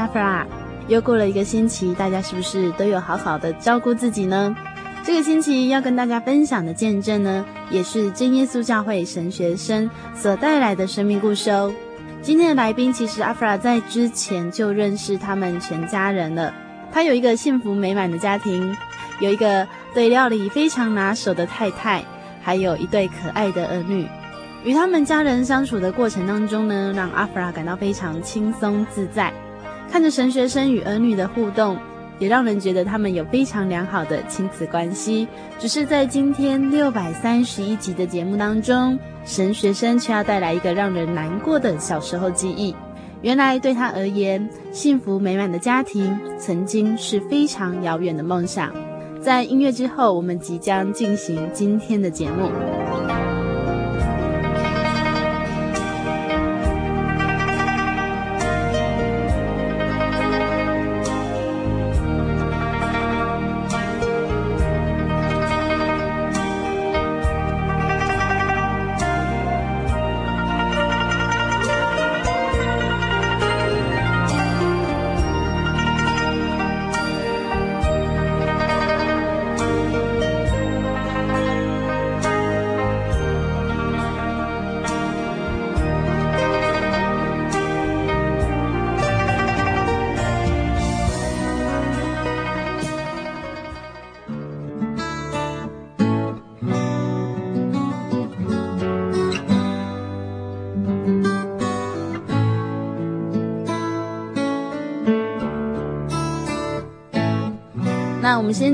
阿弗拉，又过了一个星期，大家是不是都有好好的照顾自己呢？这个星期要跟大家分享的见证呢，也是真耶稣教会神学生所带来的生命故事哦。今天的来宾其实阿弗拉在之前就认识他们全家人了。他有一个幸福美满的家庭，有一个对料理非常拿手的太太，还有一对可爱的儿女。与他们家人相处的过程当中呢，让阿弗拉感到非常轻松自在。看着神学生与儿女的互动，也让人觉得他们有非常良好的亲子关系。只是在今天六百三十一集的节目当中，神学生却要带来一个让人难过的小时候记忆。原来对他而言，幸福美满的家庭曾经是非常遥远的梦想。在音乐之后，我们即将进行今天的节目。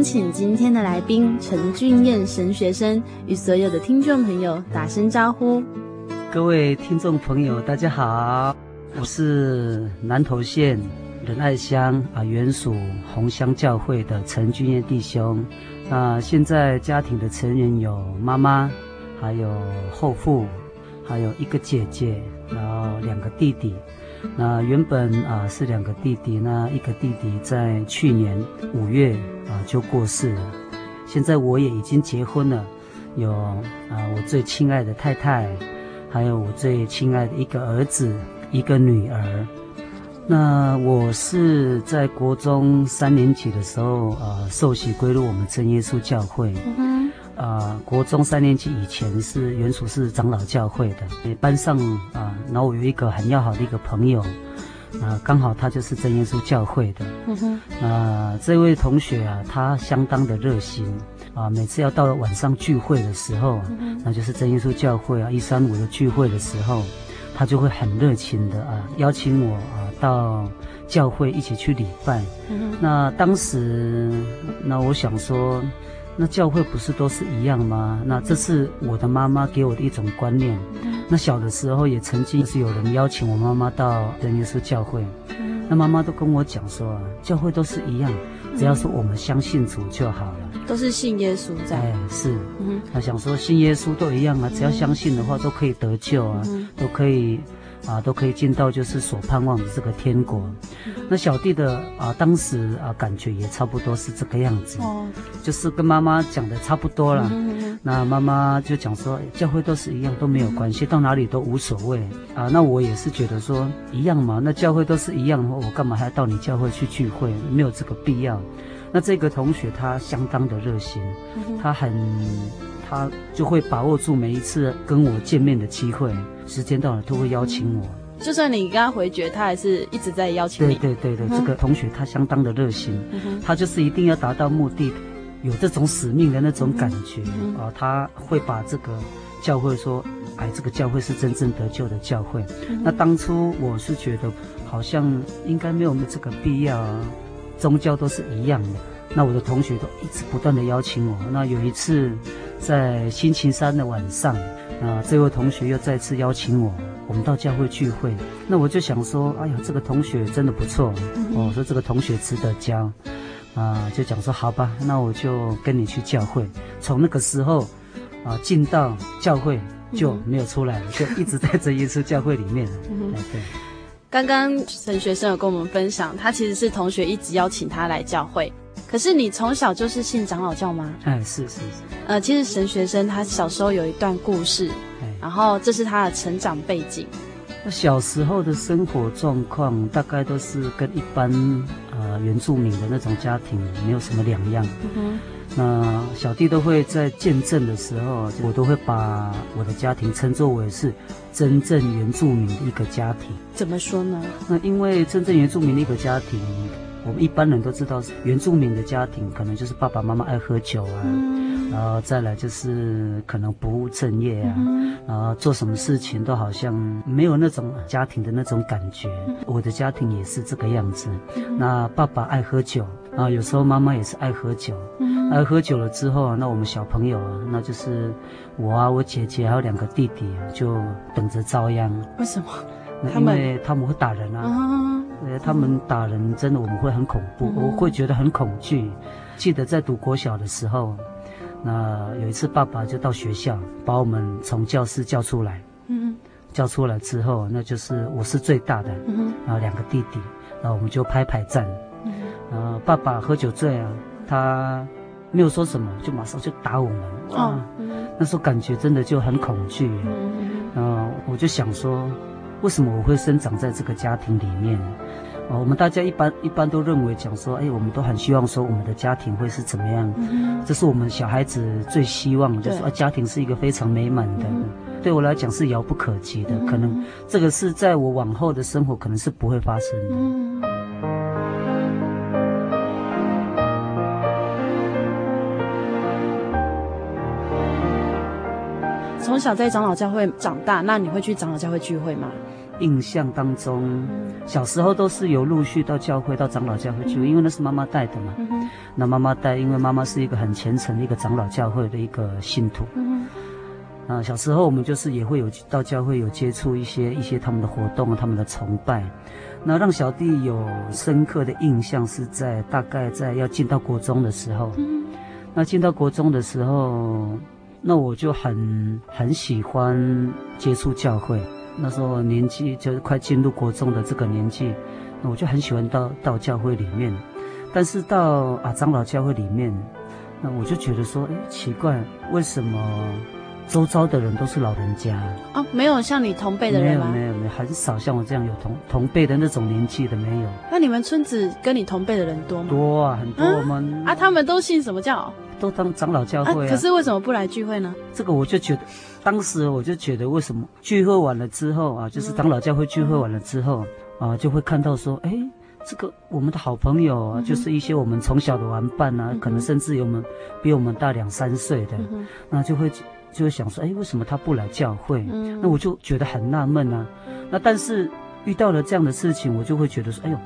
请今天的来宾陈俊彦神学生与所有的听众朋友打声招呼。各位听众朋友，大家好，我是南投县仁爱乡啊原属红乡教会的陈俊彦弟兄。那现在家庭的成员有妈妈，还有后父，还有一个姐姐，然后两个弟弟。那原本啊是两个弟弟，那一个弟弟在去年五月啊就过世了。现在我也已经结婚了，有啊我最亲爱的太太，还有我最亲爱的一个儿子，一个女儿。那我是在国中三年级的时候啊受洗归入我们真耶稣教会。呃，国中三年级以前是原属是长老教会的，班上啊，然后我有一个很要好的一个朋友，啊，刚好他就是真耶稣教会的。嗯哼。啊，这位同学啊，他相当的热心啊，每次要到了晚上聚会的时候，嗯、那就是真耶稣教会啊一三五的聚会的时候，他就会很热情的啊邀请我啊到教会一起去礼拜。嗯哼。那当时，那我想说。那教会不是都是一样吗？那这是我的妈妈给我的一种观念。那小的时候也曾经是有人邀请我妈妈到真耶稣教会，那妈妈都跟我讲说，教会都是一样，只要是我们相信主就好了。都是信耶稣在。哎，是。他想说信耶稣都一样啊，只要相信的话都可以得救啊，都可以啊，都可以进到就是所盼望的这个天国。那小弟的啊，当时啊，感觉也差不多是这个样子，哦，就是跟妈妈讲的差不多了。嗯、那妈妈就讲说，教会都是一样，都没有关系，到哪里都无所谓啊。那我也是觉得说一样嘛，那教会都是一样的话，我干嘛还要到你教会去聚会？没有这个必要。那这个同学他相当的热心，嗯、他很。他就会把握住每一次跟我见面的机会，时间到了都会邀请我。就算你跟他回绝，他还是一直在邀请你。对对对对，嗯、这个同学他相当的热心，嗯、他就是一定要达到目的，有这种使命的那种感觉、嗯、啊。他会把这个教会说，哎，这个教会是真正得救的教会。嗯、那当初我是觉得好像应该没有这个必要啊，宗教都是一样的。那我的同学都一直不断的邀请我。那有一次。在星期三的晚上，啊，这位同学又再次邀请我，我们到教会聚会。那我就想说，哎呀，这个同学真的不错，嗯、我说这个同学值得教，啊，就讲说好吧，那我就跟你去教会。从那个时候，啊，进到教会就没有出来就一直在这一次教会里面。嗯、哎，对。刚刚陈学生有跟我们分享，他其实是同学一直邀请他来教会。可是你从小就是信长老教吗？哎，是是是。呃，其实神学生他小时候有一段故事，哎，然后这是他的成长背景。那小时候的生活状况大概都是跟一般呃原住民的那种家庭没有什么两样。嗯哼。那小弟都会在见证的时候，我都会把我的家庭称作为是真正原住民的一个家庭。怎么说呢？那因为真正原住民的一个家庭。我们一般人都知道，原住民的家庭可能就是爸爸妈妈爱喝酒啊，嗯、然后再来就是可能不务正业啊，嗯、然后做什么事情都好像没有那种家庭的那种感觉。嗯、我的家庭也是这个样子，嗯、那爸爸爱喝酒，然后有时候妈妈也是爱喝酒，嗯、爱喝酒了之后，那我们小朋友啊，那就是我啊，我姐姐还有两个弟弟就等着遭殃。为什么？因为他们会打人啊。嗯呃，他们打人真的，我们会很恐怖，嗯、我会觉得很恐惧。记得在读国小的时候，那有一次爸爸就到学校把我们从教室叫出来，嗯，叫出来之后，那就是我是最大的，嗯，然后两个弟弟，然后我们就排排站，嗯，然后爸爸喝酒醉啊，他没有说什么，就马上就打我们，哦，嗯，那时候感觉真的就很恐惧，嗯，然后我就想说。为什么我会生长在这个家庭里面？啊，我们大家一般一般都认为讲说，哎，我们都很希望说我们的家庭会是怎么样？嗯、这是我们小孩子最希望的，就是说家庭是一个非常美满的。嗯、对我来讲是遥不可及的，嗯、可能这个是在我往后的生活可能是不会发生的。从小在长老教会长大，那你会去长老教会聚会吗？印象当中，小时候都是有陆续到教会、到长老教会去，因为那是妈妈带的嘛。那妈妈带，因为妈妈是一个很虔诚的一个长老教会的一个信徒。啊，小时候我们就是也会有到教会有接触一些一些他们的活动、他们的崇拜。那让小弟有深刻的印象是在大概在要进到国中的时候。那进到国中的时候，那我就很很喜欢接触教会。那时候年纪就是快进入国中的这个年纪，那我就很喜欢到到教会里面，但是到啊长老教会里面，那我就觉得说，哎，奇怪，为什么周遭的人都是老人家？哦，没有像你同辈的人吗？没有没有没有，很少像我这样有同同辈的那种年纪的没有。那你们村子跟你同辈的人多吗？多啊，很多。我们啊，他们都信什么教？都当长老教会啊。可是为什么不来聚会呢？这个我就觉得。当时我就觉得，为什么聚会完了之后啊，就是长老教会聚会完了之后啊，就会看到说，哎，这个我们的好朋友啊，就是一些我们从小的玩伴啊，可能甚至有我们比我们大两三岁的，那就会就会想说，哎，为什么他不来教会？那我就觉得很纳闷啊。那但是遇到了这样的事情，我就会觉得说，哎呦，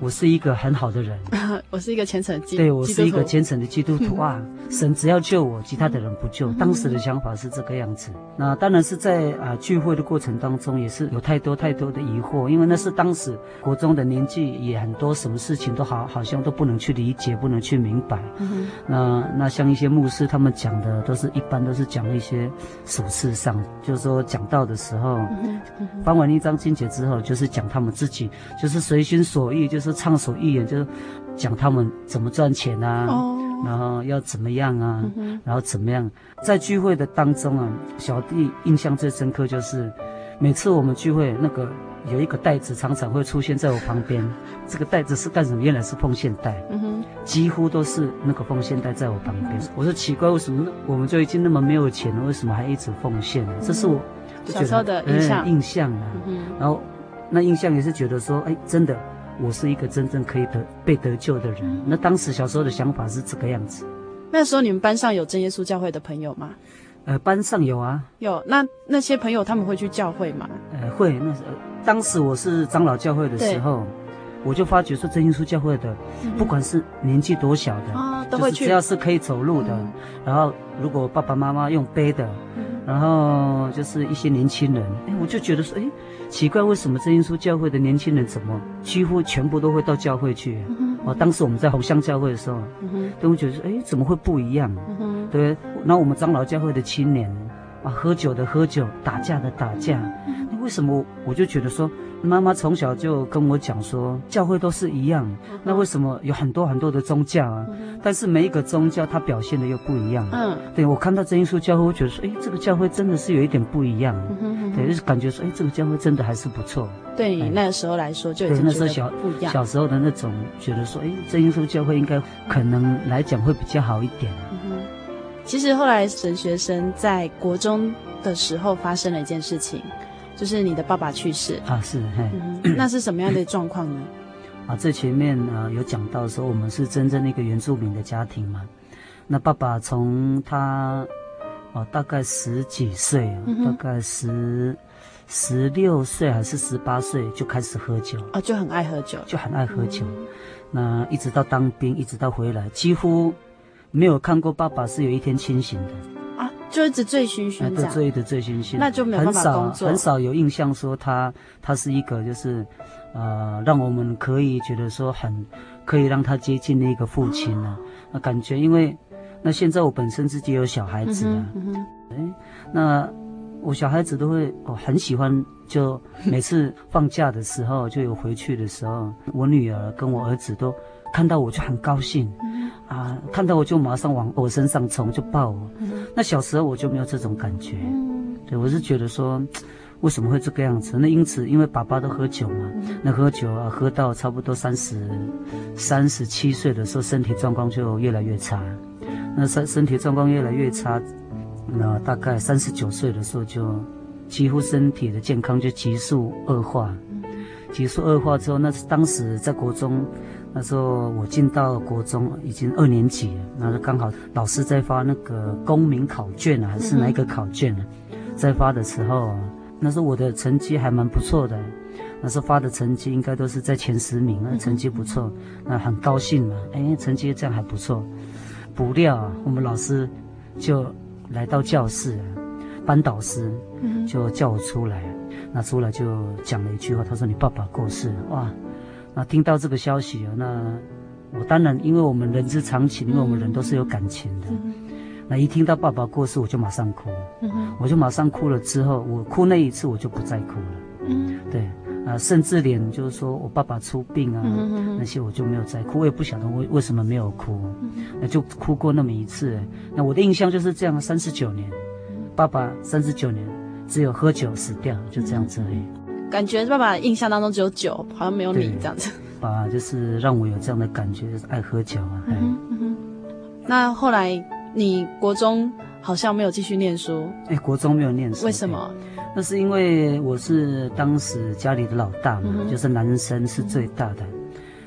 我是一个很好的人，我是一个虔诚的基，对，我是一个虔诚的基督徒 啊！嗯、神只要救我，其他的人不救。当时的想法是这个样子。那当然是在啊聚会的过程当中，也是有太多太多的疑惑，因为那是当时国中的年纪，也很多什么事情都好好像都不能去理解，不能去明白。嗯、那那像一些牧师他们讲的，都是一般都是讲一些属世上，就是说讲道的时候，翻完一张经节之后，就是讲他们自己，就是随心所欲，就是。畅所欲言，就是讲他们怎么赚钱啊，oh. 然后要怎么样啊，mm hmm. 然后怎么样。在聚会的当中啊，小弟印象最深刻就是，每次我们聚会，那个有一个袋子常常会出现在我旁边。这个袋子是干什么？原来是奉献袋，mm hmm. 几乎都是那个奉献袋在我旁边。Mm hmm. 我说奇怪，为什么我们就已经那么没有钱了，为什么还一直奉献呢？Mm hmm. 这是我小时候的印象，印象啊。Mm hmm. 然后那印象也是觉得说，哎，真的。我是一个真正可以得被得救的人。嗯、那当时小时候的想法是这个样子。那时候你们班上有真耶稣教会的朋友吗？呃，班上有啊。有。那那些朋友他们会去教会吗？呃，会。那时候当时我是长老教会的时候，我就发觉说真耶稣教会的，嗯、不管是年纪多小的，哦、都会去。只要是可以走路的，嗯、然后如果爸爸妈妈用背的，嗯、然后就是一些年轻人，哎，我就觉得说，哎。奇怪，为什么真耶稣教会的年轻人怎么几乎全部都会到教会去？啊？当时我们在红乡教会的时候，嗯、都会觉得说，哎，怎么会不一样？嗯、对，那我们长老教会的青年啊，喝酒的喝酒，打架的打架，那、为什么我就觉得说？妈妈从小就跟我讲说，教会都是一样，那为什么有很多很多的宗教啊？但是每一个宗教它表现的又不一样。嗯，对，我看到真耶稣教会，我觉得说，哎，这个教会真的是有一点不一样。对，就是感觉说，哎，这个教会真的还是不错。对你那个时候来说，就对那时候小不一样。小时候的那种觉得说，哎，真耶稣教会应该可能来讲会比较好一点。嗯哼。其实后来神学生在国中的时候发生了一件事情。就是你的爸爸去世啊，是，嘿，嗯、那是什么样的状况呢？啊，这前面啊有讲到说，我们是真正的一个原住民的家庭嘛。那爸爸从他哦、啊、大概十几岁，嗯、大概十十六岁还是十八岁就开始喝酒啊，就很爱喝酒，就很爱喝酒。嗯、那一直到当兵，一直到回来，几乎没有看过爸爸是有一天清醒的。就一直醉醺醺的，醉的醉醺醺，那就没有办法工作。很少很少有印象说他他是一个就是，呃，让我们可以觉得说很可以让他接近的一个父亲呢、啊。那感觉因为那现在我本身自己有小孩子啊，嗯嗯哎，那我小孩子都会哦很喜欢，就每次放假的时候就有回去的时候，我女儿跟我儿子都看到我就很高兴。啊，看到我就马上往我身上冲，就抱我。嗯、那小时候我就没有这种感觉，嗯、对，我是觉得说，为什么会这个样子？那因此，因为爸爸都喝酒嘛，嗯、那喝酒啊，喝到差不多三十、三十七岁的时候，身体状况就越来越差。那身身体状况越来越差，那大概三十九岁的时候，就几乎身体的健康就急速恶化。急速恶化之后，那是当时在国中。那时候我进到国中已经二年级了，那是刚好老师在发那个公民考卷啊，还是哪一个考卷呢？在发的时候，那时候我的成绩还蛮不错的，那时候发的成绩应该都是在前十名，那成绩不错，那很高兴嘛，哎，成绩这样还不错。不料我们老师就来到教室，班导师就叫我出来，那出来就讲了一句话，他说：“你爸爸过世了。”哇！那听到这个消息啊，那我当然，因为我们人之常情，因为我们人都是有感情的。嗯、那一听到爸爸过世，我就马上哭，嗯、我就马上哭了。之后我哭那一次，我就不再哭了。嗯，对啊，甚至连就是说我爸爸出殡啊，嗯、那些我就没有再哭。我也不晓得为为什么没有哭，那就哭过那么一次。那我的印象就是这样，三十九年，爸爸三十九年只有喝酒死掉，就这样子而已。嗯感觉爸爸印象当中只有酒，好像没有你这样子。爸爸就是让我有这样的感觉，就是爱喝酒啊。嗯哼。那后来你国中好像没有继续念书。哎，国中没有念书。为什么？那是因为我是当时家里的老大嘛，嗯、就是男生是最大的。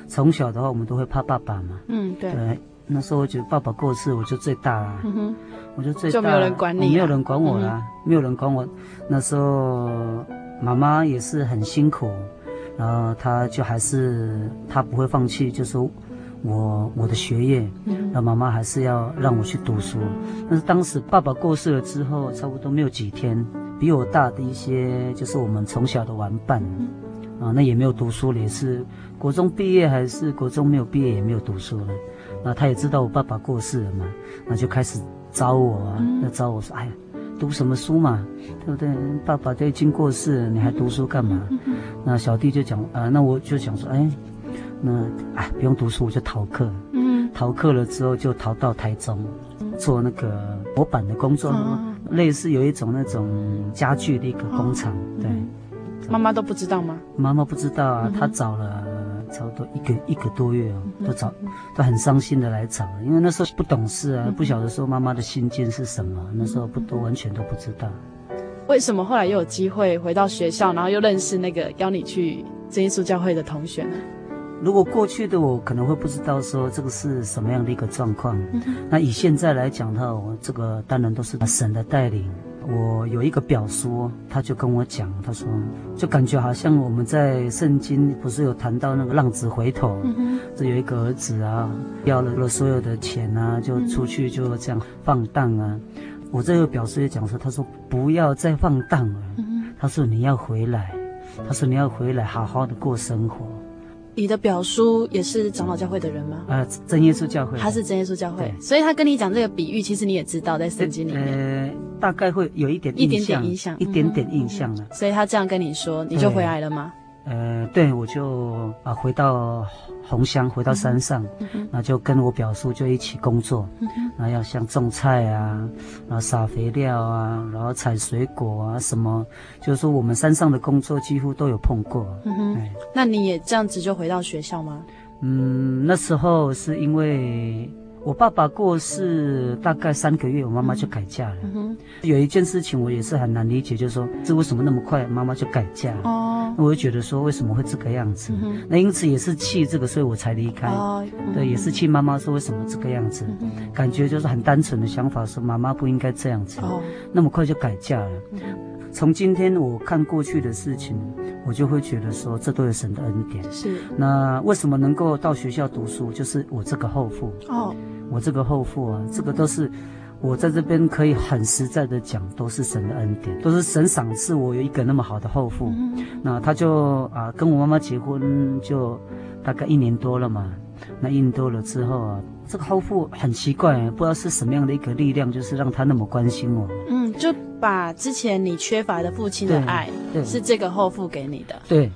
从、嗯、小的话，我们都会怕爸爸嘛。嗯，对。对，那时候我觉得爸爸过世，我就最大了。嗯哼。我就最大。就没有人管你、啊。没有人管我啦，嗯、没有人管我。那时候。妈妈也是很辛苦，然后她就还是她不会放弃，就说我我的学业，那妈妈还是要让我去读书。但是当时爸爸过世了之后，差不多没有几天，比我大的一些就是我们从小的玩伴，啊，那也没有读书了，也是国中毕业还是国中没有毕业也没有读书了。那他也知道我爸爸过世了嘛，那就开始找我啊，那找我说，哎呀。读什么书嘛，对不对？爸爸都已经过世了，你还读书干嘛？那小弟就讲啊、呃，那我就想说，哎，那哎不用读书，我就逃课。嗯，逃课了之后就逃到台中，做那个模板的工作，嗯、类似有一种那种家具的一个工厂。对，妈妈都不知道吗？妈妈不知道啊，她找了。差不多一个一个多月哦，都找都很伤心的来找，因为那时候不懂事啊，不晓得说妈妈的心境是什么，那时候不都完全都不知道。为什么后来又有机会回到学校，然后又认识那个邀你去真耶稣教会的同学呢？如果过去的我可能会不知道说这个是什么样的一个状况，那以现在来讲的话，我这个当然都是神的带领。我有一个表叔，他就跟我讲，他说，就感觉好像我们在圣经不是有谈到那个浪子回头，这、嗯、有一个儿子啊，要了了所有的钱啊，就出去就这样放荡啊。嗯、我这个表叔也讲说，他说不要再放荡了，嗯、他说你要回来，他说你要回来好好的过生活。你的表叔也是长老教会的人吗？呃，真耶稣教会，他是真耶稣教会，所以他跟你讲这个比喻，其实你也知道在圣经里面，呃，大概会有一点印象，一点点印象，一点点印象了。所以他这样跟你说，你就回来了吗？呃，对，我就啊回到红乡，回到山上，那、就跟我表叔就一起工作，那、嗯嗯、要像种菜啊，然后撒肥料啊，然后采水果啊，什么，就是说我们山上的工作几乎都有碰过。嗯哼，那你也这样子就回到学校吗？嗯，那时候是因为。我爸爸过世大概三个月，我妈妈就改嫁了。嗯，有一件事情我也是很难理解，就是说这为什么那么快妈妈就改嫁？哦，那我就觉得说为什么会这个样子？嗯、那因此也是气这个，所以我才离开。哦，嗯、对，也是气妈妈说为什么这个样子？嗯、感觉就是很单纯的想法，说妈妈不应该这样子。哦，那么快就改嫁了。嗯从今天我看过去的事情，我就会觉得说，这都有神的恩典。是。那为什么能够到学校读书？就是我这个后父。哦。我这个后父啊，这个都是我在这边可以很实在的讲，都是神的恩典，都是神赏赐我有一个那么好的后父。嗯。那他就啊，跟我妈妈结婚就大概一年多了嘛。那一年多了之后啊，这个后父很奇怪，不知道是什么样的一个力量，就是让他那么关心我。嗯，就。把之前你缺乏的父亲的爱，对，是这个后父给你的。对，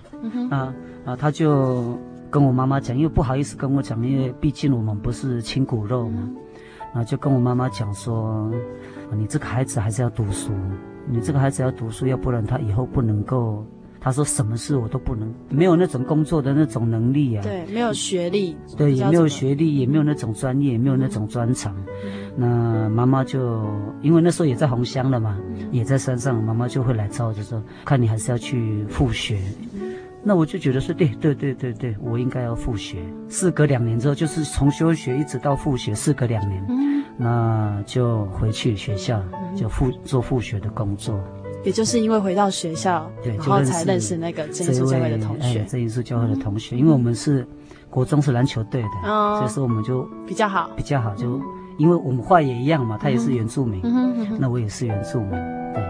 啊啊，他就跟我妈妈讲，因为不好意思跟我讲，因为毕竟我们不是亲骨肉嘛，然后就跟我妈妈讲说，你这个孩子还是要读书，你这个孩子要读书，要不然他以后不能够。他说：“什么事我都不能，没有那种工作的那种能力啊。对，没有学历，对，也没有学历，也没有那种专业，也没有那种专长。嗯、那妈妈就因为那时候也在红乡了嘛，嗯、也在山上，妈妈就会来找我，就说看你还是要去复学。嗯、那我就觉得说，对对对对对，我应该要复学。事隔两年之后，就是从休学一直到复学，事隔两年，嗯、那就回去学校就复做复学的工作。”也就是因为回到学校，对，然后才认识那个真耶稣教会的同学。真耶稣教会的同学，因为我们是国中是篮球队的，嗯、所以说我们就比较好，比较好。就因为我们话也一样嘛，他也是原住民，嗯、那我也是原住民，对。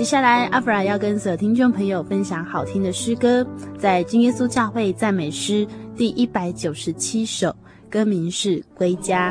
接下来，阿弗拉要跟所有听众朋友分享好听的诗歌，在真耶稣教会赞美诗第一百九十七首，歌名是《归家》。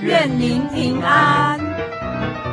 愿您平安。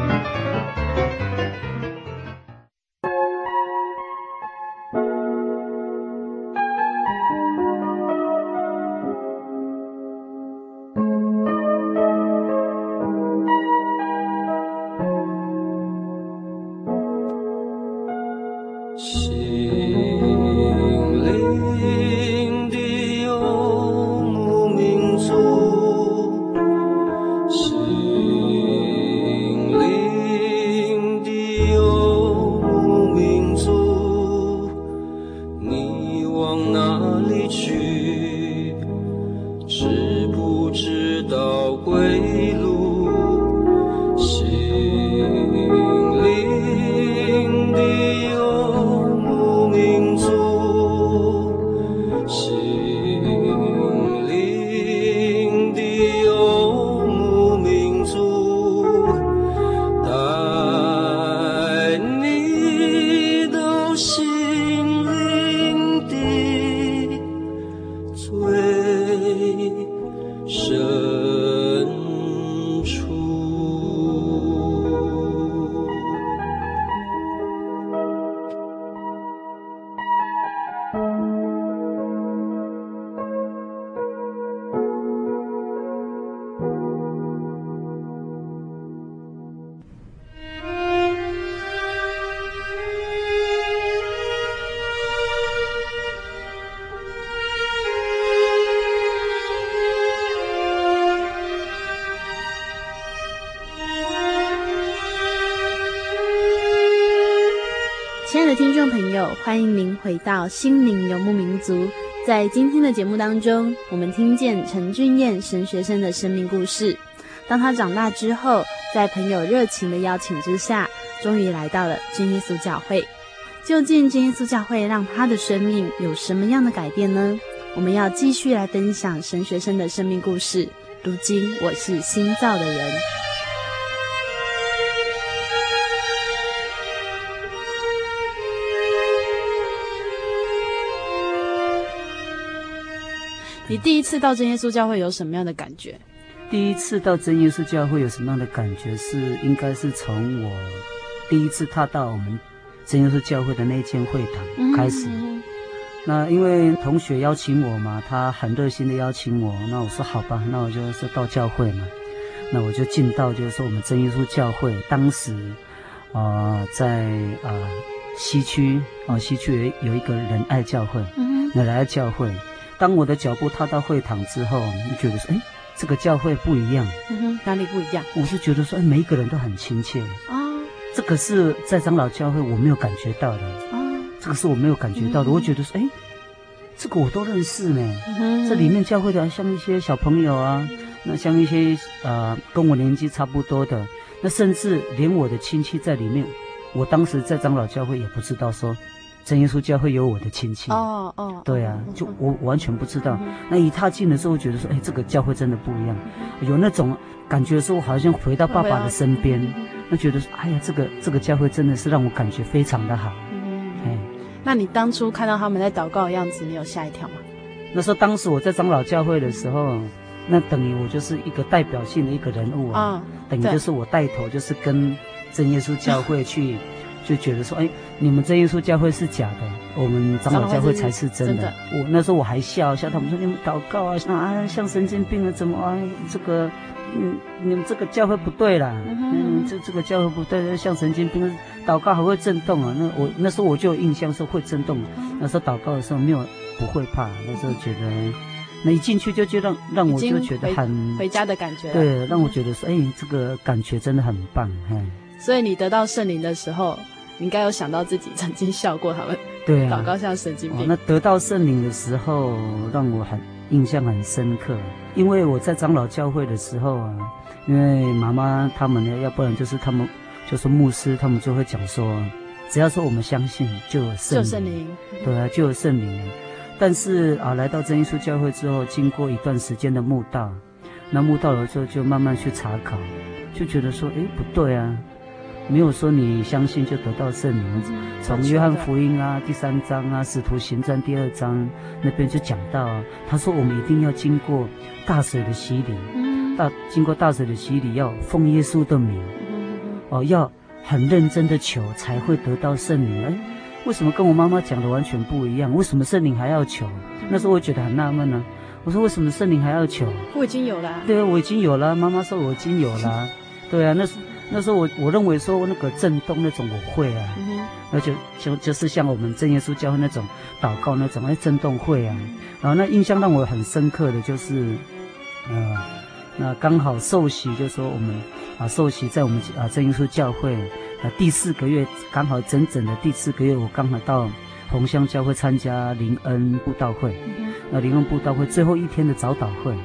回到心灵游牧民族。在今天的节目当中，我们听见陈俊彦神学生的生命故事。当他长大之后，在朋友热情的邀请之下，终于来到了真耶稣教会。究竟真耶稣教会让他的生命有什么样的改变呢？我们要继续来分享神学生的生命故事。如今我是新造的人。你第一次到真耶稣教会有什么样的感觉？第一次到真耶稣教会有什么样的感觉？是应该是从我第一次踏到我们真耶稣教会的那间会堂开始。嗯、那因为同学邀请我嘛，他很热心的邀请我，那我说好吧，那我就说到教会嘛。那我就进到就是说我们真耶稣教会，当时啊、呃、在啊、呃、西区啊、呃、西区有有一个仁爱教会，嗯，仁爱教会。当我的脚步踏到会堂之后，你觉得说，哎，这个教会不一样。嗯哼，哪里不一样？我是觉得说，哎，每一个人都很亲切。啊、哦，这个是在长老教会我没有感觉到的。啊、哦，这个是我没有感觉到的。嗯、我觉得说，哎，这个我都认识呢。嗯、这里面教会的像一些小朋友啊，那像一些呃跟我年纪差不多的，那甚至连我的亲戚在里面，我当时在长老教会也不知道说。真耶稣教会有我的亲戚哦哦，对啊，就我完全不知道。那一踏进的时候，觉得说，哎，这个教会真的不一样，有那种感觉，说我好像回到爸爸的身边。那觉得说，哎呀，这个这个教会真的是让我感觉非常的好。哎，那你当初看到他们在祷告的样子，你有吓一跳吗？那时候当时我在长老教会的时候，那等于我就是一个代表性的一个人物啊，等于就是我带头，就是跟真耶稣教会去。就觉得说，哎，你们真耶稣教会是假的，我们长老教会才是真的。真的我那时候我还笑笑，他们说你们祷告啊，啊像神经病了，怎么啊？这个，嗯，你们这个教会不对啦，嗯，嗯，这这个教会不对，像神经病，祷告还会震动啊？那我那时候我就有印象说会震动，那时候祷告的时候没有不会怕，那时候觉得，那一进去就觉得让我就觉得很回，回家的感觉，对，让我觉得说，哎，这个感觉真的很棒，嘿。所以你得到圣灵的时候。应该有想到自己曾经笑过他们，对啊，祷告像神经病。哦，那得到圣灵的时候，让我很印象很深刻，因为我在长老教会的时候啊，因为妈妈他们呢，要不然就是他们就是牧师，他们就会讲说，只要说我们相信，就有圣灵，就圣灵，对啊，就有圣灵。但是啊，来到真耶稣教会之后，经过一段时间的慕道，那慕道了之后，就慢慢去查考，就觉得说，哎，不对啊。没有说你相信就得到圣灵，从约翰福音啊第三章啊使徒行传第二章那边就讲到，他说我们一定要经过大水的洗礼，大经过大水的洗礼要奉耶稣的名，哦要很认真的求才会得到圣灵。哎，为什么跟我妈妈讲的完全不一样？为什么圣灵还要求？那时候我觉得很纳闷呢。我说为什么圣灵还要求？我已经有了。对啊，我已经有了。妈妈说我已经有了。对啊，那是。那时候我我认为说那个震动那种我会啊，那就就就是像我们正耶稣教会那种祷告那种哎震动会啊，然后那印象让我很深刻的就是，呃，那刚好受洗就说我们啊受洗在我们啊正耶稣教会啊第四个月刚好整整的第四个月我刚好到红香教会参加灵恩布道会，嗯、那灵恩布道会最后一天的早祷会。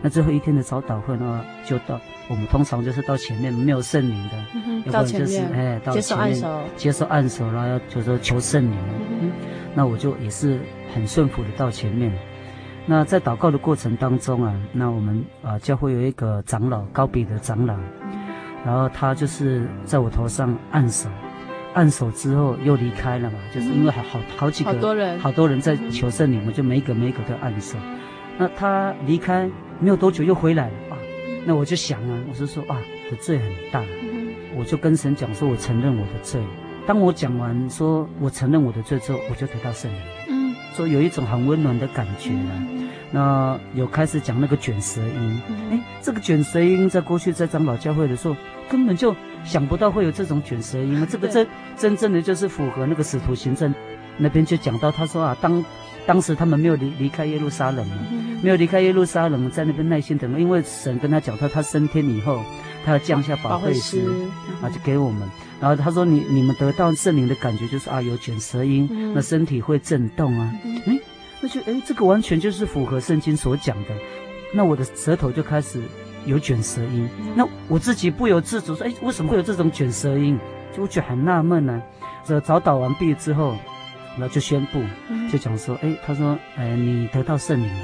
那最后一天的早祷会呢，就到我们通常就是到前面没有圣灵的，要不然就是哎到前面接受按手，然后就说求圣灵。嗯、那我就也是很顺服的到前面。那在祷告的过程当中啊，那我们啊教会有一个长老高比的长老，嗯、然后他就是在我头上按手，按手之后又离开了嘛，就是因为好好好几个好多人好多人在求圣灵，我就每一个每一个都按手。那他离开。没有多久又回来了啊，那我就想啊，我就说啊，我罪很大，我就跟神讲说，我承认我的罪。当我讲完说我承认我的罪之后，我就得到圣灵，嗯，说有一种很温暖的感觉了。那有开始讲那个卷舌音，哎，这个卷舌音在过去在长老教会的时候，根本就想不到会有这种卷舌音 嘛，这个真真正的就是符合那个使徒行政那边就讲到，他说啊，当。当时他们没有离离开耶路撒冷，没有离开耶路撒冷，在那边耐心等，因为神跟他讲，他他升天以后，他要降下保惠师啊，就给我们。然后他说你你们得到圣灵的感觉就是啊，有卷舌音，那身体会震动啊，哎，那就哎这个完全就是符合圣经所讲的。那我的舌头就开始有卷舌音，那我自己不由自主说，哎，为什么会有这种卷舌音？就我觉得很纳闷呢。这早祷完毕之后。然后就宣布，就讲说，哎，他说，哎，你得到圣灵了。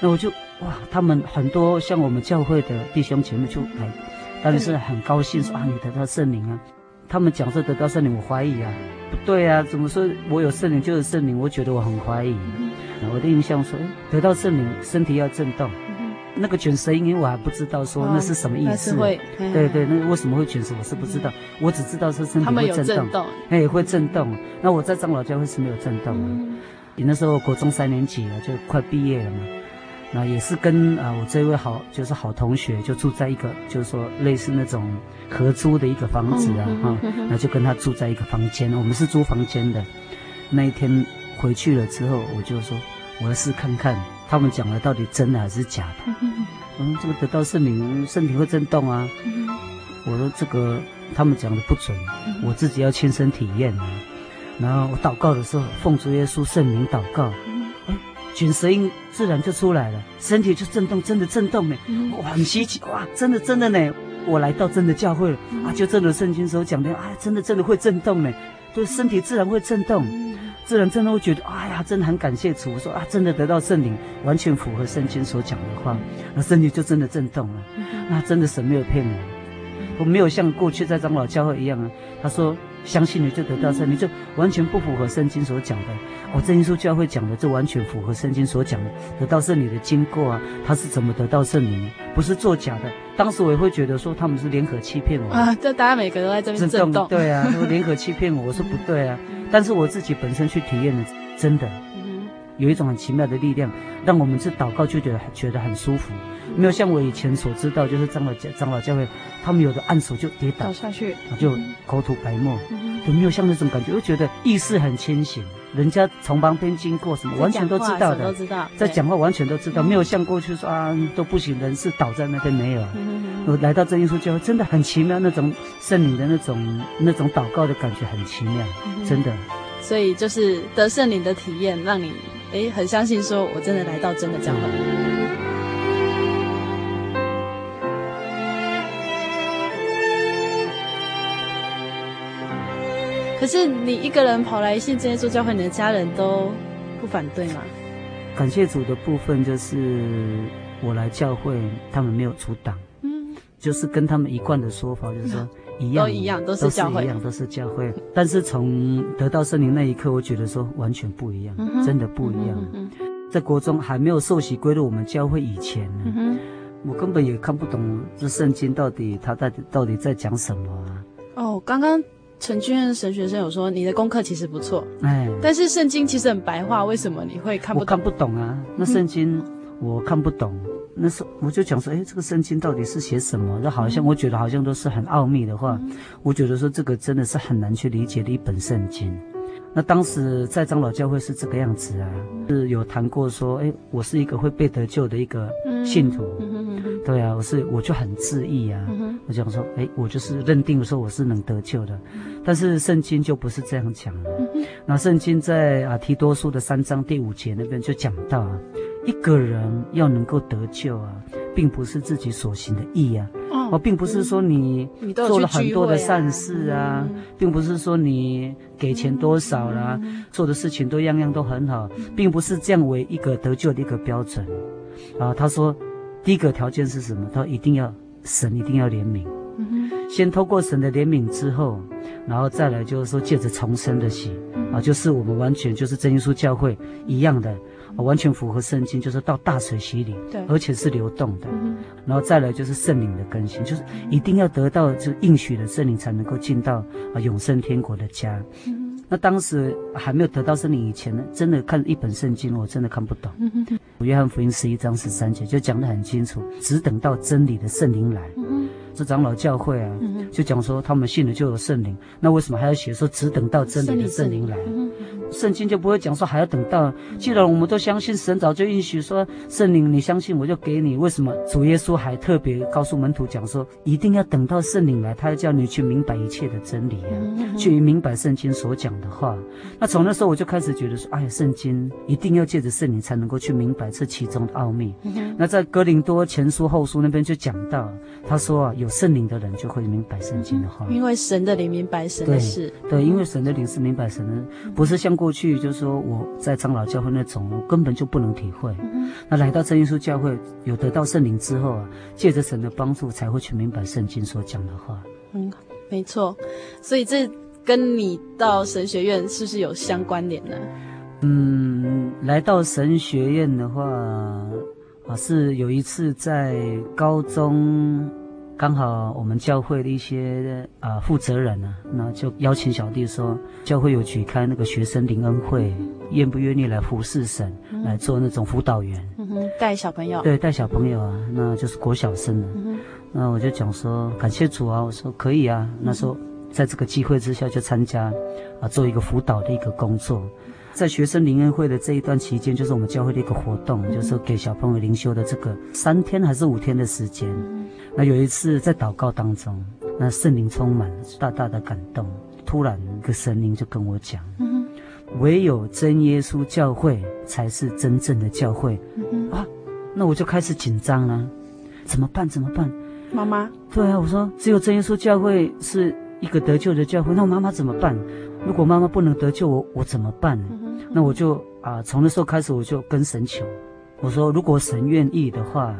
那我就哇，他们很多像我们教会的弟兄姐妹就来，当然是很高兴说啊，你得到圣灵啊。他们讲说得到圣灵，我怀疑啊，不对啊，怎么说我有圣灵就是圣灵？我觉得我很怀疑。我的印象说，哎，得到圣灵，身体要震动。那个卷舌音，因为我还不知道说那是什么意思。会，对对，那为什么会卷舌，我是不知道。我只知道是身体会震动，哎，会震动。那我在长老教会是没有震动的。你那时候国中三年级了，就快毕业了嘛。那也是跟啊我这位好就是好同学，就住在一个就是说类似那种合租的一个房子啊哈。那就跟他住在一个房间，我们是租房间的。那一天回去了之后，我就说我要试看看。他们讲的到底真的还是假的？嗯，这个得到圣灵，身体会震动啊。我说这个他们讲的不准，我自己要亲身体验啊。然后我祷告的时候，奉主耶稣圣名祷告，哎，卷舌音自然就出来了，身体就震动，真的震动呢，哇，很稀奇，哇，真的真的呢，我来到真的教会了啊，就真的圣经所讲的，啊，真的真的会震动呢，对，身体自然会震动，自然真的会觉得，哎呀，真的很感谢主，我说啊，真的得到圣灵，完全符合圣经所讲的话，那身体就真的震动了，那真的神没有骗我。我没有像过去在长老教会一样啊，他说相信你就得到圣灵，就完全不符合圣经所讲的。哦真耶稣教会讲的，这完全符合圣经所讲的，得到圣灵的经过啊，他是怎么得到圣灵？不是作假的。当时我也会觉得说他们是联合欺骗我啊，这大家每个人都在这边震动，对啊，说联合欺骗我，我说不对啊。但是我自己本身去体验了，真的有一种很奇妙的力量，让我们这祷告就觉得觉得很舒服。没有像我以前所知道，就是长老教长老教会，他们有的按手就跌倒，下去，就口吐白沫，有没有像那种感觉？我觉得意识很清醒，人家从旁边经过什么，完全都知道的，都知道，在讲话完全都知道，没有像过去说啊都不行，人事倒在那边没有。我来到真耶稣教会，真的很奇妙，那种圣灵的那种那种祷告的感觉很奇妙，真的。所以就是得圣灵的体验，让你哎很相信，说我真的来到真的教会。可是你一个人跑来信真耶稣教会，你的家人都不反对吗？感谢主的部分就是我来教会，他们没有阻挡，嗯，就是跟他们一贯的说法，就是说一样，都一样，都是教会，一样都是教会。但是从得到圣灵那一刻，我觉得说完全不一样，嗯、真的不一样。嗯、在国中还没有受洗归入我们教会以前呢，嗯、我根本也看不懂这圣经到底他到底到底在讲什么啊？哦，刚刚。陈君燕神学生有说，你的功课其实不错，哎，但是圣经其实很白话，为什么你会看不懂？我看不懂啊，那圣经我看不懂，嗯、那时候我就讲说，哎，这个圣经到底是写什么？那好像我觉得好像都是很奥秘的话，嗯、我觉得说这个真的是很难去理解的一本圣经。那当时在长老教会是这个样子啊，是有谈过说，哎，我是一个会被得救的一个信徒，嗯、对啊，我是我就很自意啊，嗯、我想说，哎，我就是认定说我是能得救的，但是圣经就不是这样讲那圣经在啊提多书的三章第五节那边就讲到啊，一个人要能够得救啊，并不是自己所行的义啊。哦，并不是说你做了很多的善事啊，并不是说你给钱多少啦，做的事情都样样都很好，并不是这样为一个得救的一个标准。啊，他说，第一个条件是什么？他说一定要神一定要怜悯，先透过神的怜悯之后，然后再来就是说借着重生的洗，啊，就是我们完全就是真耶稣教会一样的。完全符合圣经，就是到大水洗礼，对，而且是流动的。嗯、然后再来就是圣灵的更新，就是一定要得到就应许的圣灵，才能够进到啊永生天国的家。嗯、那当时还没有得到圣灵以前呢，真的看一本圣经，我真的看不懂。嗯、约翰福音十一章十三节就讲得很清楚，只等到真理的圣灵来。嗯、这长老教会啊，嗯、就讲说他们信了就有圣灵，那为什么还要写说只等到真理的圣灵来？圣经就不会讲说还要等到，既然我们都相信神早就允许说圣灵，你相信我就给你。为什么主耶稣还特别告诉门徒讲说，一定要等到圣灵来，他要叫你去明白一切的真理啊，去明白圣经所讲的话。那从那时候我就开始觉得说，哎呀，圣经一定要借着圣灵才能够去明白这其中的奥秘。那在哥林多前书后书那边就讲到，他说啊，有圣灵的人就会明白圣经的话，因为神的灵明白神的事。对，因为神的灵是明白神的，不是像。过去就是说我在长老教会那种，我根本就不能体会。嗯、那来到真耶稣教会，有得到圣灵之后啊，借着神的帮助，才会去明白圣经所讲的话。嗯，没错。所以这跟你到神学院是不是有相关联呢？嗯，来到神学院的话，啊，是有一次在高中。刚好我们教会的一些啊负责人呢，那就邀请小弟说，教会有举开那个学生灵恩会，愿不愿意来服侍神，嗯、来做那种辅导员，嗯哼，带小朋友，对，带小朋友啊，那就是国小生的。嗯、那我就讲说，感谢主啊，我说可以啊，那时候在这个机会之下就参加，啊，做一个辅导的一个工作。在学生灵恩会的这一段期间，就是我们教会的一个活动，就是给小朋友灵修的这个三天还是五天的时间。那有一次在祷告当中，那圣灵充满，大大的感动，突然一个神灵就跟我讲。唯有真耶稣教会才是真正的教会。嗯、啊，那我就开始紧张了，怎么办？怎么办？妈妈，对啊，我说只有真耶稣教会是一个得救的教会，那我妈妈怎么办？如果妈妈不能得救，我我怎么办？嗯、那我就啊，从那时候开始，我就跟神求，我说如果神愿意的话，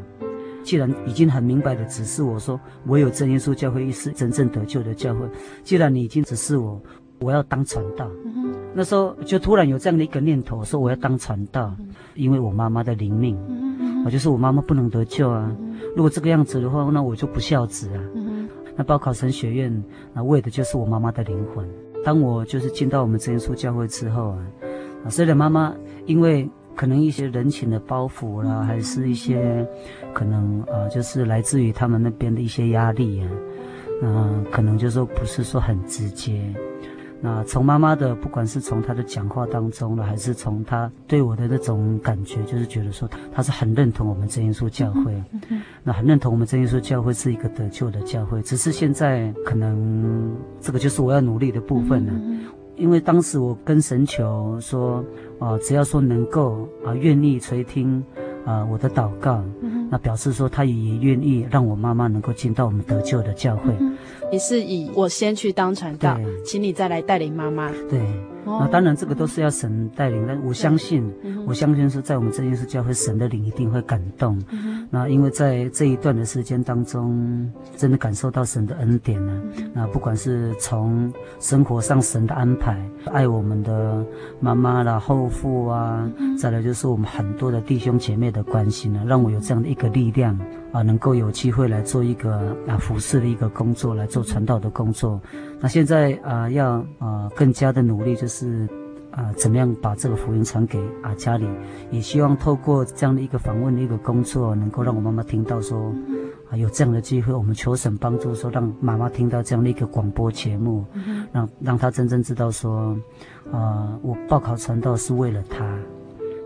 既然已经很明白的指示我说，唯有真耶稣教会是真正得救的教会，既然你已经指示我，我要当传道。嗯、那时候就突然有这样的一个念头，说我要当传道，嗯、因为我妈妈的灵命，嗯、我就是我妈妈不能得救啊。如果这个样子的话，那我就不孝子啊。那报考神学院，那为的就是我妈妈的灵魂。当我就是进到我们真耶稣教会之后啊，啊，虽然妈妈因为可能一些人情的包袱啦，还是一些可能啊，就是来自于他们那边的一些压力啊，嗯，可能就说不是说很直接。那从妈妈的，不管是从她的讲话当中呢，还是从她对我的那种感觉，就是觉得说她她是很认同我们真耶稣教会，嗯嗯、那很认同我们真耶稣教会是一个得救的教会。只是现在可能这个就是我要努力的部分了，嗯、因为当时我跟神求说，啊、呃，只要说能够啊，愿意垂听啊我的祷告，嗯、那表示说他也愿意让我妈妈能够进到我们得救的教会。嗯也是以我先去当传道，对请你再来带领妈妈。对。那当然，这个都是要神带领，但我相信，我相信是在我们这件事教会，神的灵一定会感动。那因为在这一段的时间当中，真的感受到神的恩典呢。那不管是从生活上神的安排，爱我们的妈妈啦、后父啊，再来就是我们很多的弟兄姐妹的关心呢，让我有这样的一个力量啊，能够有机会来做一个啊服侍的一个工作，来做传道的工作。那现在啊，要啊更加的努力，就是啊，怎么样把这个福音传给啊家里，也希望透过这样的一个访问的一个工作，能够让我妈妈听到说，啊有这样的机会，我们求神帮助说，让妈妈听到这样的一个广播节目，让让她真正知道说，啊我报考传道是为了她，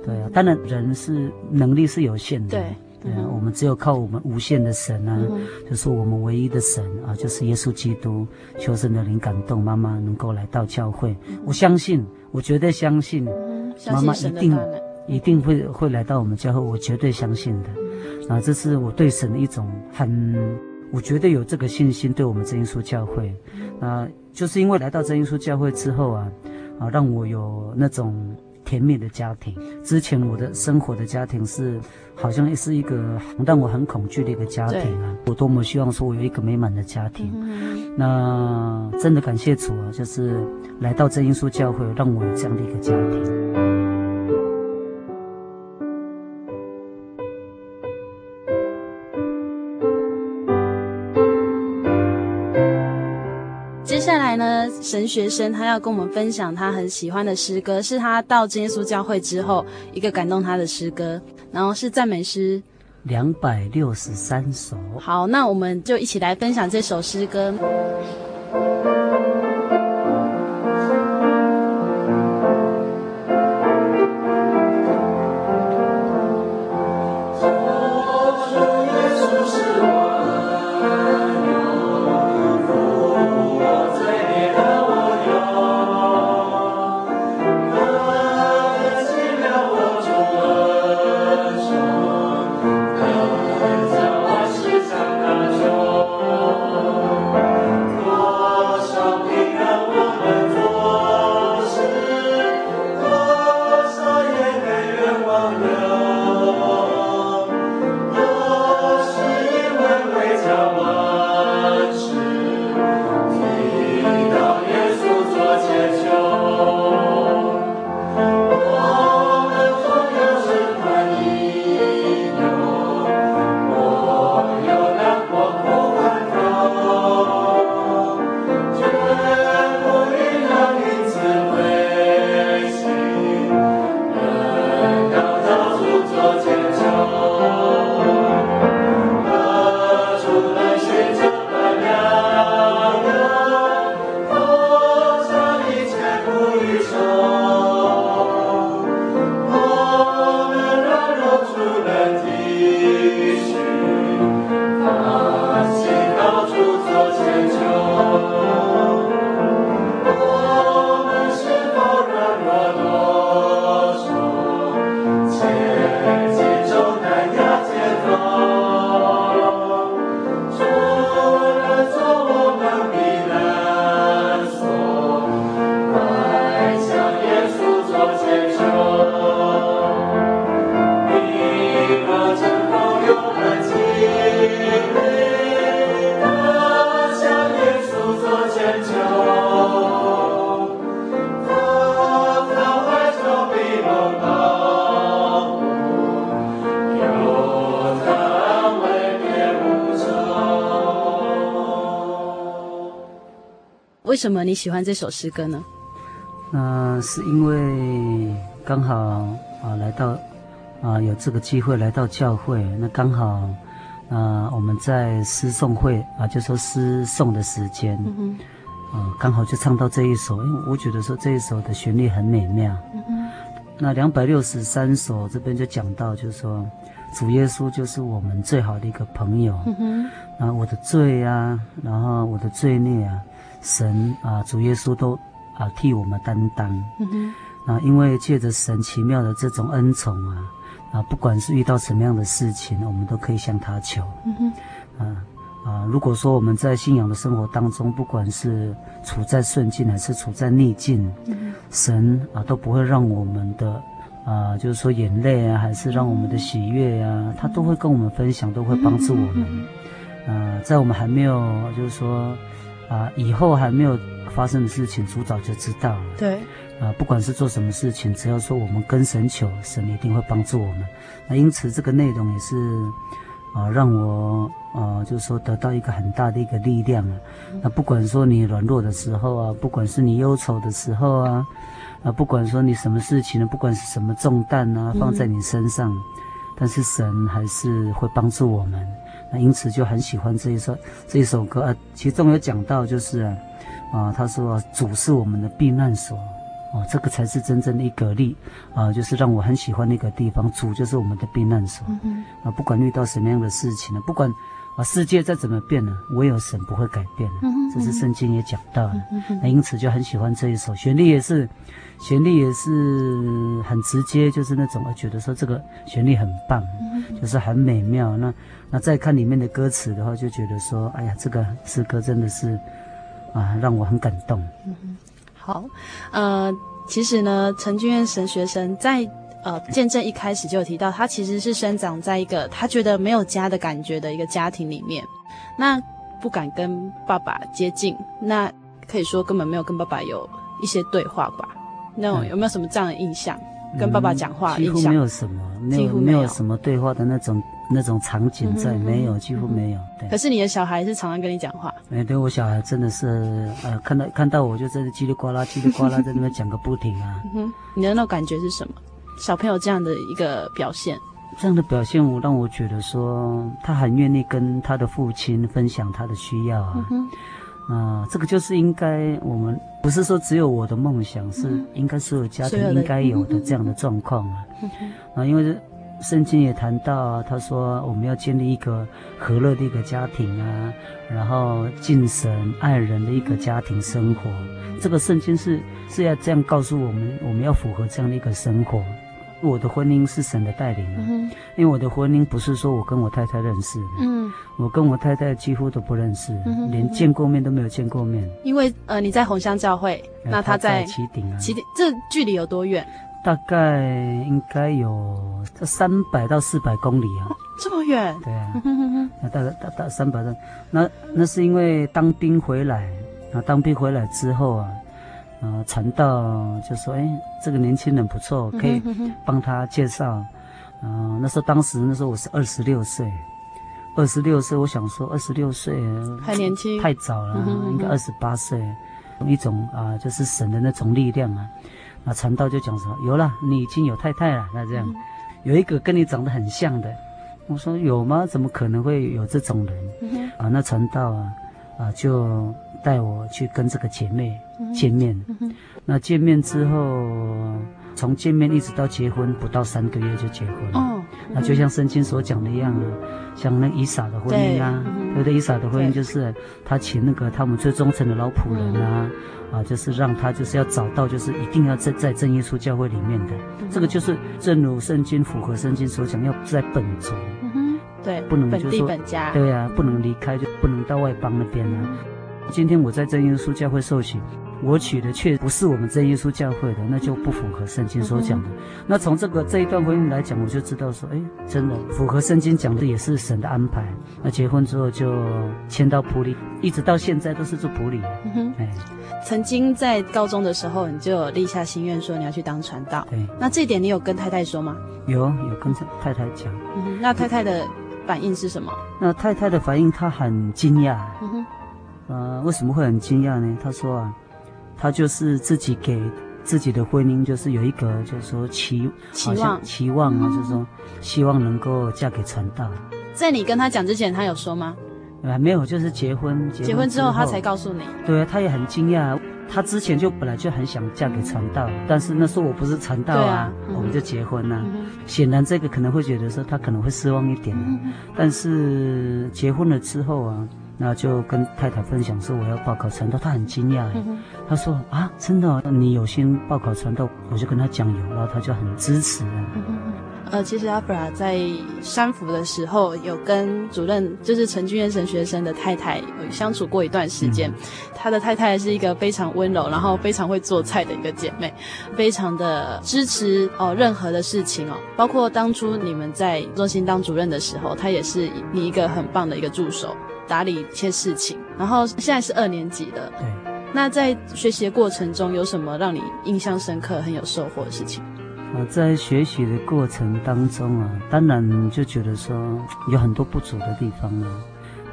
对啊，当然人是能力是有限的。对。对啊，我们只有靠我们无限的神啊，嗯、就是我们唯一的神啊，就是耶稣基督，求神的灵感动妈妈能够来到教会。嗯、我相信，我绝对相信，嗯、妈妈一定一定会会来到我们教会，我绝对相信的。嗯、啊，这是我对神的一种很，我绝对有这个信心，对我们真耶稣教会。啊，就是因为来到真耶稣教会之后啊，啊，让我有那种。甜蜜的家庭，之前我的生活的家庭是，好像也是一个让我很恐惧的一个家庭啊。我多么希望说我有一个美满的家庭。嗯、那真的感谢主啊，就是来到真耶稣教会，让我有这样的一个家庭。神学生他要跟我们分享他很喜欢的诗歌，是他到真耶稣教会之后一个感动他的诗歌，然后是赞美诗两百六十三首。好，那我们就一起来分享这首诗歌。什么你喜欢这首诗歌呢？嗯、呃、是因为刚好啊来到啊有这个机会来到教会，那刚好啊我们在诗诵会啊就说诗诵的时间，嗯刚好就唱到这一首，因为我觉得说这一首的旋律很美妙。那两百六十三首这边就讲到，就是说主耶稣就是我们最好的一个朋友。嗯哼，然后我的罪啊，然后我的罪孽啊，神啊主耶稣都。啊，替我们担当。嗯哼。啊，因为借着神奇妙的这种恩宠啊，啊，不管是遇到什么样的事情，我们都可以向他求。嗯哼。啊啊，如果说我们在信仰的生活当中，不管是处在顺境还是处在逆境，嗯，神啊都不会让我们的啊，就是说眼泪啊，还是让我们的喜悦啊，他都会跟我们分享，都会帮助我们。啊，在我们还没有就是说啊，以后还没有。发生的事情，主早就知道了。对，啊，不管是做什么事情，只要说我们跟神求，神一定会帮助我们。那因此，这个内容也是，啊，让我啊，就是说得到一个很大的一个力量啊。那不管说你软弱的时候啊，不管是你忧愁的时候啊，啊，不管说你什么事情呢，不管是什么重担啊，放在你身上，嗯、但是神还是会帮助我们。那因此就很喜欢这一首这一首歌啊，其中有讲到就是。啊啊，他说主是我们的避难所，哦，这个才是真正的一个力，啊，就是让我很喜欢那个地方。主就是我们的避难所，嗯、啊，不管遇到什么样的事情呢，不管啊世界再怎么变呢，唯有神不会改变，嗯、这是圣经也讲到的。那、因此就很喜欢这一首，旋律也是，旋律也是很直接，就是那种我觉得说这个旋律很棒，嗯、就是很美妙。那那再看里面的歌词的话，就觉得说，哎呀，这个诗歌真的是。啊，让我很感动。嗯，好，呃，其实呢，陈君燕神学生在呃见证一开始就有提到，他其实是生长在一个他觉得没有家的感觉的一个家庭里面，那不敢跟爸爸接近，那可以说根本没有跟爸爸有一些对话吧？那种有没有什么这样的印象？嗯、跟爸爸讲话印象？几乎没有什么，没有几乎没有，没有什么对话的那种。那种场景在没有，几乎没有。对。可是你的小孩是常常跟你讲话。哎，对我小孩真的是，呃，看到看到我就在那叽里呱啦、叽里呱啦在那边讲个不停啊。嗯哼，你的那种感觉是什么？小朋友这样的一个表现，这样的表现我让我觉得说，他很愿意跟他的父亲分享他的需要啊。嗯这个就是应该我们不是说只有我的梦想，是应该所有家庭应该有的这样的状况啊。嗯。啊，因为。圣经也谈到啊，他说我们要建立一个和乐的一个家庭啊，然后敬神爱人的一个家庭生活。这个圣经是是要这样告诉我们，我们要符合这样的一个生活。我的婚姻是神的带领啊，因为我的婚姻不是说我跟我太太认识的，嗯，我跟我太太几乎都不认识，连见过面都没有见过面。因为呃你在红香教会，那他在旗顶啊，旗顶这距离有多远？大概应该有这三百到四百公里啊，哦、这么远？对啊，那大概大大三百多，那那是因为当兵回来，啊，当兵回来之后啊，呃，传道就说，哎，这个年轻人不错，可以帮他介绍。嗯、呃，那时候当时那时候我是二十六岁，二十六岁，我想说二十六岁太年轻，太早了，应该二十八岁，一种啊，就是神的那种力量啊。那传道就讲说，有了，你已经有太太了。那这样，嗯、有一个跟你长得很像的。我说有吗？怎么可能会有这种人？嗯、啊，那传道啊，啊，就带我去跟这个姐妹见面。那见面之后，从见面一直到结婚，不到三个月就结婚。了。哦。那就像圣经所讲的一样啊，像那以撒的婚姻啊，对。不对？以撒的婚姻就是他请那个他们最忠诚的老仆人啊，啊，就是让他就是要找到，就是一定要在在正耶稣教会里面的，这个就是正如圣经符合圣经所讲，要在本族，对，不能就是说，对啊，不能离开，就不能到外邦那边啊。今天我在真耶稣教会受洗。我娶的却不是我们真耶稣教会的，那就不符合圣经所讲的。嗯、那从这个这一段婚姻来讲，我就知道说，哎，真的符合圣经讲的，也是神的安排。那结婚之后就迁到普里，一直到现在都是住普里。嗯哼，哎，曾经在高中的时候，你就有立下心愿说你要去当传道。对，那这一点你有跟太太说吗？有，有跟太太讲。那太太的反应是什么？那太太的反应，她很惊讶。嗯哼。呃，为什么会很惊讶呢？他说啊，他就是自己给自己的婚姻，就是有一个，就是说期期望期望啊，就是说希望能够嫁给传道。在你跟他讲之前，他有说吗？啊，没有，就是结婚，结婚之后，他才告诉你。对啊，他也很惊讶。他之前就本来就很想嫁给传道，但是那时候我不是传道啊，啊嗯、我们就结婚了、啊。嗯、显然这个可能会觉得说他可能会失望一点、啊，嗯、但是结婚了之后啊，那就跟太太分享说我要报考传道，她很惊讶、嗯，他说啊，真的、哦，你有心报考传道，我就跟她讲有，然后她就很支持呃，其实阿弗拉在山福的时候，有跟主任就是陈俊彦神学生的太太有相处过一段时间。嗯、他的太太是一个非常温柔，然后非常会做菜的一个姐妹，非常的支持哦任何的事情哦，包括当初你们在中心当主任的时候，他也是你一个很棒的一个助手，打理一切事情。然后现在是二年级的，对。那在学习的过程中，有什么让你印象深刻、很有收获的事情？啊，在学习的过程当中啊，当然就觉得说有很多不足的地方啊。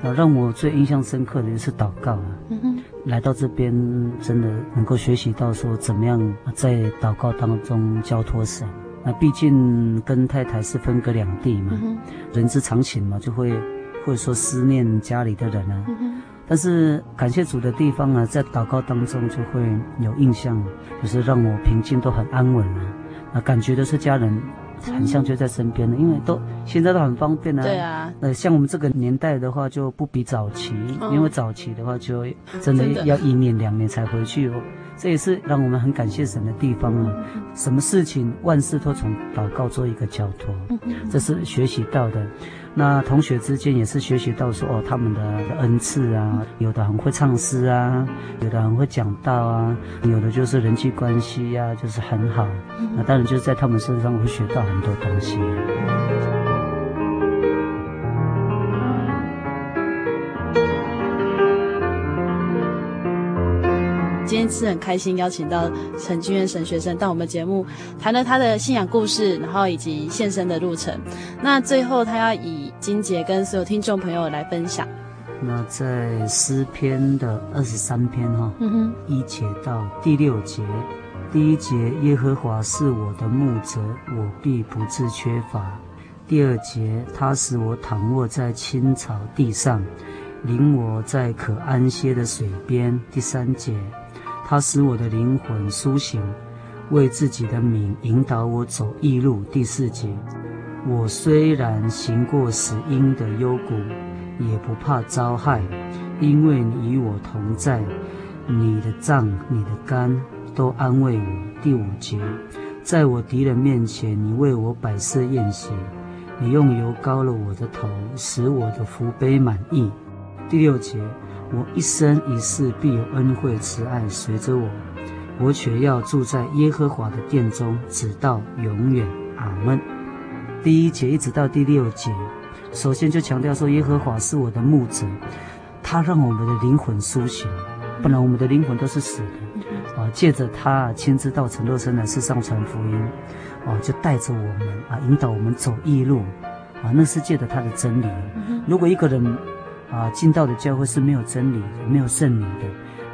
啊，让我最印象深刻的就是祷告啊。嗯哼。来到这边，真的能够学习到说怎么样在祷告当中交托神。那毕竟跟太太是分隔两地嘛，人之常情嘛，就会会说思念家里的人啊。嗯。但是感谢主的地方啊，在祷告当中就会有印象，就是让我平静都很安稳啊。啊，感觉都是家人，很像就在身边的，嗯、因为都现在都很方便啊。对啊。呃，像我们这个年代的话，就不比早期，嗯、因为早期的话就真的要一年两年才回去哦。这也是让我们很感谢神的地方啊。嗯、什么事情万事都从祷告做一个交托，嗯、这是学习到的。那同学之间也是学习到说哦，他们的恩赐啊，有的很会唱诗啊，有的很会讲道啊，有的就是人际关系呀、啊，就是很好。那当然就是在他们身上会学到很多东西。今天是很开心邀请到陈君元神学生到我们节目，谈了他的信仰故事，然后以及献身的路程。那最后他要以金节跟所有听众朋友来分享。那在诗篇的二十三篇哈，嗯哼，一节到第六节，第一节耶和华是我的牧者，我必不致缺乏。第二节他使我躺卧在青草地上，领我在可安歇的水边。第三节。他使我的灵魂苏醒，为自己的名引导我走义路。第四节，我虽然行过死荫的幽谷，也不怕遭害，因为你与我同在。你的脏、你的肝都安慰我。第五节，在我敌人面前，你为我摆设宴席，你用油膏了我的头，使我的福杯满溢。第六节。我一生一世必有恩惠慈爱随着我，我却要住在耶和华的殿中，直到永远。阿门。第一节一直到第六节，首先就强调说耶和华是我的牧者，他让我们的灵魂苏醒，不然我们的灵魂都是死的。啊，借着他亲自到成肉身来世上传福音，啊，就带着我们啊，引导我们走义路，啊，那是借着他的真理。如果一个人，啊，进到的教会是没有真理的，没有圣灵的，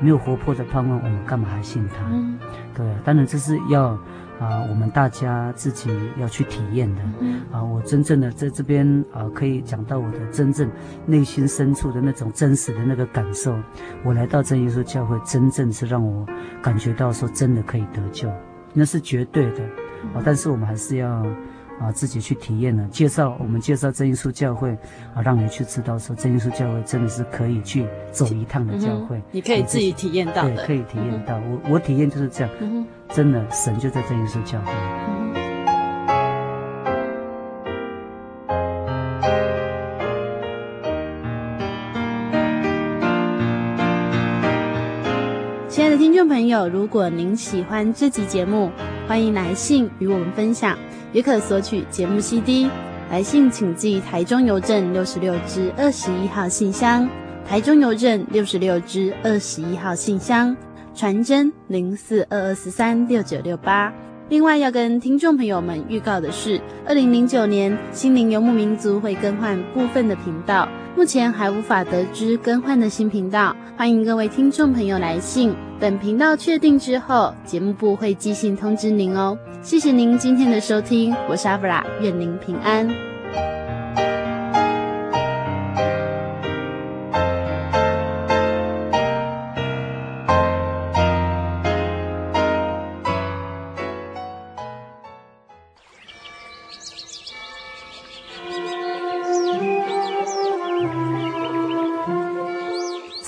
没有活泼的盼望，我们干嘛还信他？嗯，对，当然这是要啊，我们大家自己要去体验的。嗯，啊，我真正的在这边啊，可以讲到我的真正内心深处的那种真实的那个感受。我来到真耶稣教会，真正是让我感觉到说真的可以得救，那是绝对的。啊，但是我们还是要。啊，自己去体验了。介绍我们介绍真耶稣教会，啊，让你去知道说真耶稣教会真的是可以去走一趟的教会。嗯、你可以自己体验到的，对，可以体验到。嗯、我我体验就是这样，嗯、真的神就在真耶稣教会。嗯、亲爱的听众朋友，如果您喜欢这集节目，欢迎来信与我们分享。也可索取节目 CD，来信请寄台中邮政六十六支二十一号信箱，台中邮政六十六支二十一号信箱，传真零四二二四三六九六八，另外要跟听众朋友们预告的是，二零零九年心灵游牧民族会更换部分的频道，目前还无法得知更换的新频道。欢迎各位听众朋友来信，等频道确定之后，节目部会寄信通知您哦。谢谢您今天的收听，我是阿弗拉，愿您平安。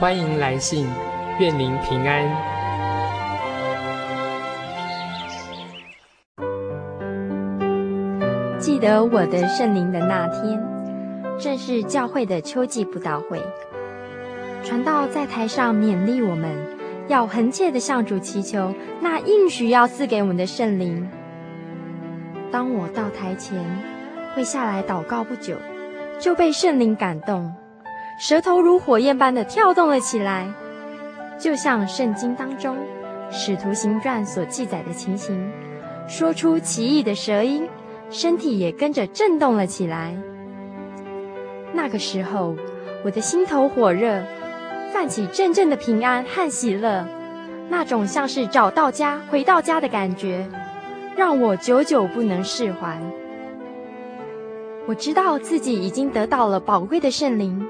欢迎来信，愿您平安。记得我的圣灵的那天，正是教会的秋季布道会。传道在台上勉励我们，要恒切的向主祈求那应许要赐给我们的圣灵。当我到台前，跪下来祷告不久，就被圣灵感动。舌头如火焰般的跳动了起来，就像圣经当中《使徒行传》所记载的情形，说出奇异的舌音，身体也跟着震动了起来。那个时候，我的心头火热，泛起阵阵的平安和喜乐，那种像是找到家、回到家的感觉，让我久久不能释怀。我知道自己已经得到了宝贵的圣灵。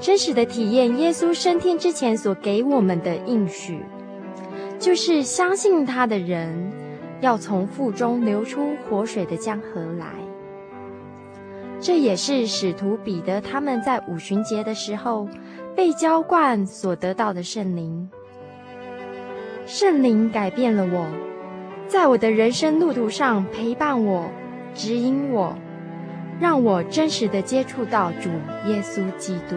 真实的体验耶稣升天之前所给我们的应许，就是相信他的人要从腹中流出活水的江河来。这也是使徒彼得他们在五旬节的时候被浇灌所得到的圣灵。圣灵改变了我，在我的人生路途上陪伴我、指引我，让我真实的接触到主耶稣基督。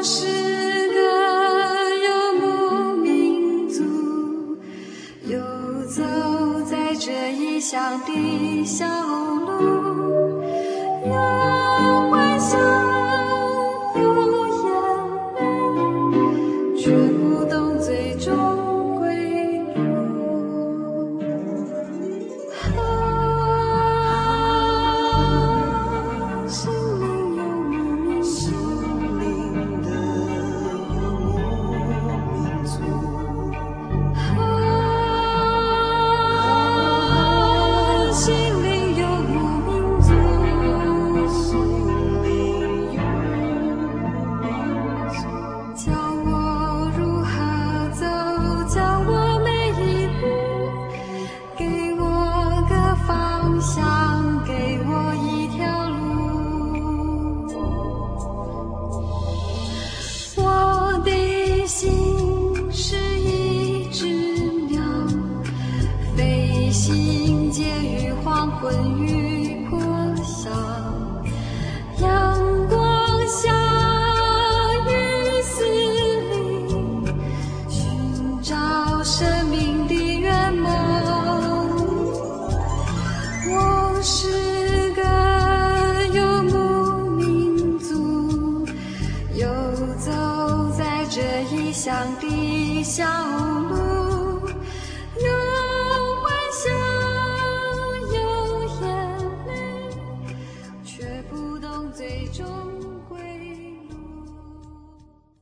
我是个游牧民族，游走在这异乡的小路。